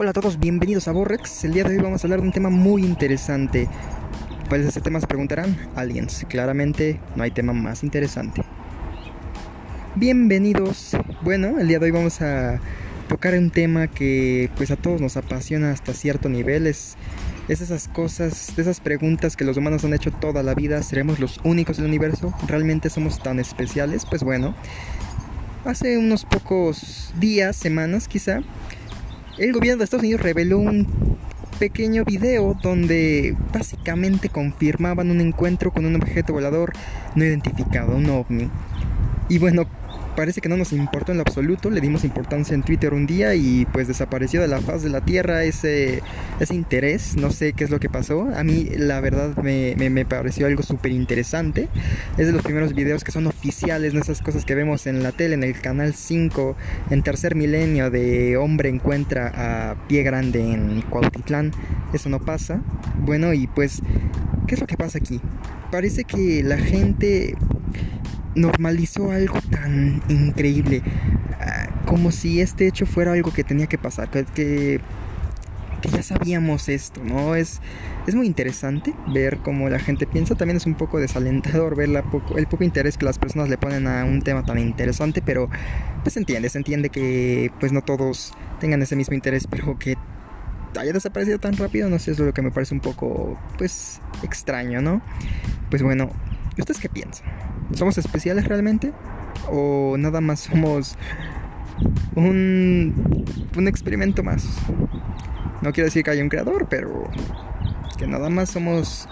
Hola a todos, bienvenidos a Borrex. El día de hoy vamos a hablar de un tema muy interesante. ¿Cuál es ese tema? Se preguntarán. Aliens. Claramente no hay tema más interesante. Bienvenidos. Bueno, el día de hoy vamos a tocar un tema que pues a todos nos apasiona hasta cierto nivel. Es, es esas cosas, esas preguntas que los humanos han hecho toda la vida. ¿Seremos los únicos del universo? ¿Realmente somos tan especiales? Pues bueno, hace unos pocos días, semanas quizá, el gobierno de Estados Unidos reveló un pequeño video donde básicamente confirmaban un encuentro con un objeto volador no identificado, un ovni. Y bueno, parece que no nos importó en lo absoluto, le dimos importancia en Twitter un día y pues desapareció de la faz de la Tierra ese, ese interés, no sé qué es lo que pasó, a mí la verdad me, me, pareció algo súper interesante, es de los primeros videos que son oficiales, no esas cosas que vemos en la tele, en el canal 5, en tercer milenio de hombre encuentra a pie grande en Cuautitlán, eso no pasa, bueno y pues, ¿qué es lo que pasa aquí? Parece que la gente normalizó algo tan increíble, ah, como si este hecho fuera algo que tenía que pasar, que, ya sabíamos esto, ¿no? Es, es muy interesante ver cómo la gente piensa, también es un poco desalentador ver el poco interés que las personas le ponen a un tema tan interesante, pero pues se entiende, se entiende que pues no todos tengan ese mismo interés, pero que haya desaparecido tan rápido, no sé, es lo que me parece un poco pues extraño, ¿no? Pues bueno, ¿ustedes qué piensan? ¿Somos especiales realmente? ¿O nada más somos un, un experimento más? No quiero decir que haya un creador, pero que nada más somos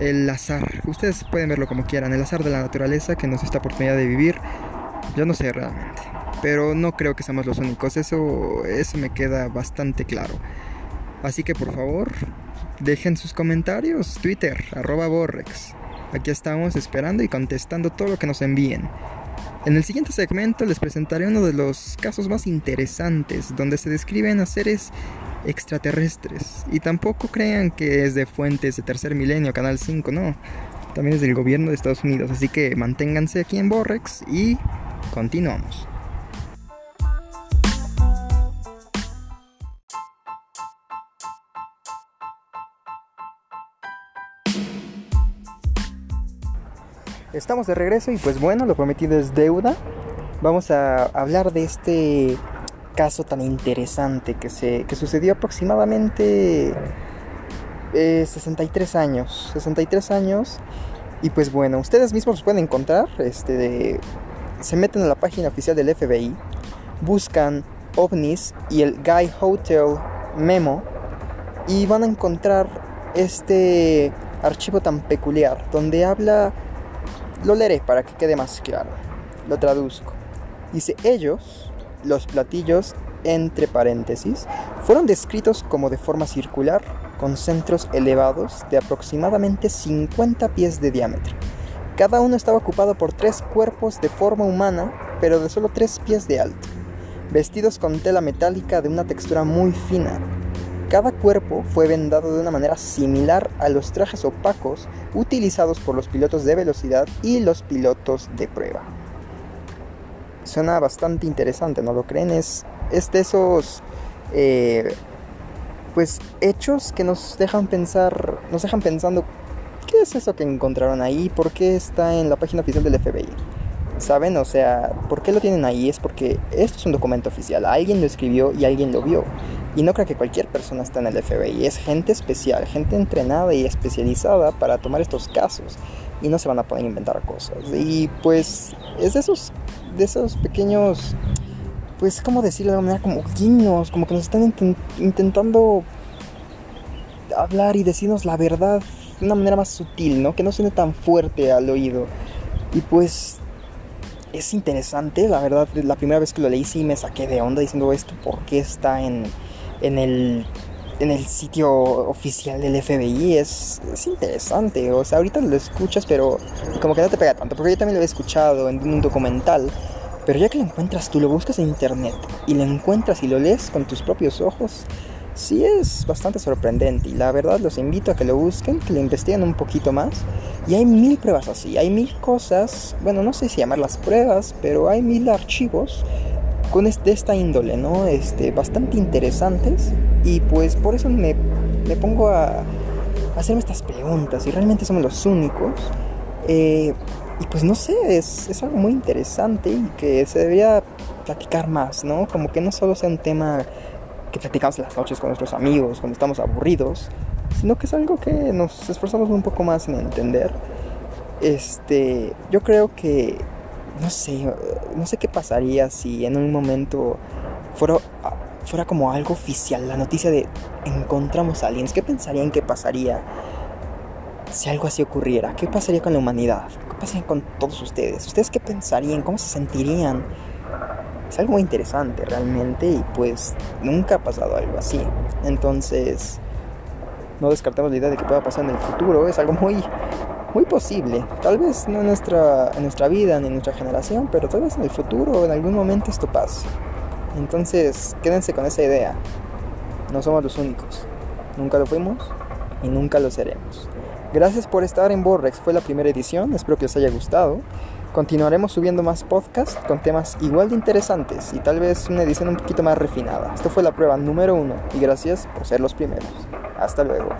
el azar. Ustedes pueden verlo como quieran, el azar de la naturaleza que nos da esta oportunidad de vivir. Yo no sé realmente, pero no creo que seamos los únicos. Eso, eso me queda bastante claro. Así que por favor, dejen sus comentarios. Twitter, arroba Borrex. Aquí estamos esperando y contestando todo lo que nos envíen. En el siguiente segmento les presentaré uno de los casos más interesantes donde se describen a seres extraterrestres. Y tampoco crean que es de fuentes de Tercer Milenio, Canal 5, no. También es del gobierno de Estados Unidos. Así que manténganse aquí en Borrex y continuamos. Estamos de regreso y pues bueno, lo prometido es deuda. Vamos a hablar de este caso tan interesante que, se, que sucedió aproximadamente 63 eh, años. 63 años. Y pues bueno, ustedes mismos los pueden encontrar. Este, se meten a la página oficial del FBI, buscan ovnis y el Guy Hotel Memo y van a encontrar este archivo tan peculiar donde habla lo leeré para que quede más claro. Lo traduzco. Dice, ellos, los platillos, entre paréntesis, fueron descritos como de forma circular, con centros elevados de aproximadamente 50 pies de diámetro. Cada uno estaba ocupado por tres cuerpos de forma humana, pero de solo tres pies de alto, vestidos con tela metálica de una textura muy fina, cada cuerpo fue vendado de una manera similar a los trajes opacos utilizados por los pilotos de velocidad y los pilotos de prueba. Suena bastante interesante, ¿no lo creen? Es, de esos eh, pues hechos que nos dejan pensar, nos dejan pensando qué es eso que encontraron ahí, por qué está en la página oficial del FBI. ¿Saben? O sea, ¿por qué lo tienen ahí? Es porque esto es un documento oficial. Alguien lo escribió y alguien lo vio. Y no creo que cualquier persona está en el FBI. Es gente especial, gente entrenada y especializada para tomar estos casos. Y no se van a poner a inventar cosas. Y pues es de esos, de esos pequeños, pues, ¿cómo decirlo de una manera? Como guiños, como que nos están intentando hablar y decirnos la verdad de una manera más sutil, ¿no? Que no suene tan fuerte al oído. Y pues es interesante, la verdad, la primera vez que lo leí sí me saqué de onda diciendo esto, ¿por qué está en, en, el, en el sitio oficial del FBI? Es, es, interesante, o sea, ahorita lo escuchas, pero como que no te pega tanto, porque yo también lo he escuchado en un documental, pero ya que lo encuentras tú, lo buscas en internet y lo encuentras y lo lees con tus propios ojos, sí es bastante sorprendente y la verdad los invito a que lo busquen, que lo investiguen un poquito más. Y hay mil pruebas así, hay mil cosas, bueno, no sé si llamarlas pruebas, pero hay mil archivos con de esta índole, ¿no? Este, bastante interesantes y pues por eso me, me pongo a, hacerme estas preguntas, si realmente somos los únicos. Eh, y pues no sé, es, es, algo muy interesante y que se debería platicar más, ¿no? Como que no solo sea un tema que platicamos las noches con nuestros amigos cuando estamos aburridos, sino que es algo que nos esforzamos un poco más en entender. Este, yo creo que no sé, no sé qué pasaría si en un momento fuera, fuera como algo oficial, la noticia de encontramos aliens. ¿Qué pensarían que pasaría si algo así ocurriera? ¿Qué pasaría con la humanidad? ¿Qué pasaría con todos ustedes? ¿Ustedes qué pensarían? ¿Cómo se sentirían? Es algo muy interesante realmente y pues nunca ha pasado algo así. Entonces, no descartamos la idea de que pueda pasar en el futuro. Es algo muy muy posible. Tal vez no en nuestra, en nuestra vida ni en nuestra generación, pero tal vez en el futuro, en algún momento esto pase. Entonces, quédense con esa idea. No somos los únicos. Nunca lo fuimos y nunca lo seremos. Gracias por estar en Borrex. Fue la primera edición. Espero que os haya gustado. Continuaremos subiendo más podcasts con temas igual de interesantes y tal vez una edición un poquito más refinada. Esto fue la prueba número uno y gracias por ser los primeros. Hasta luego.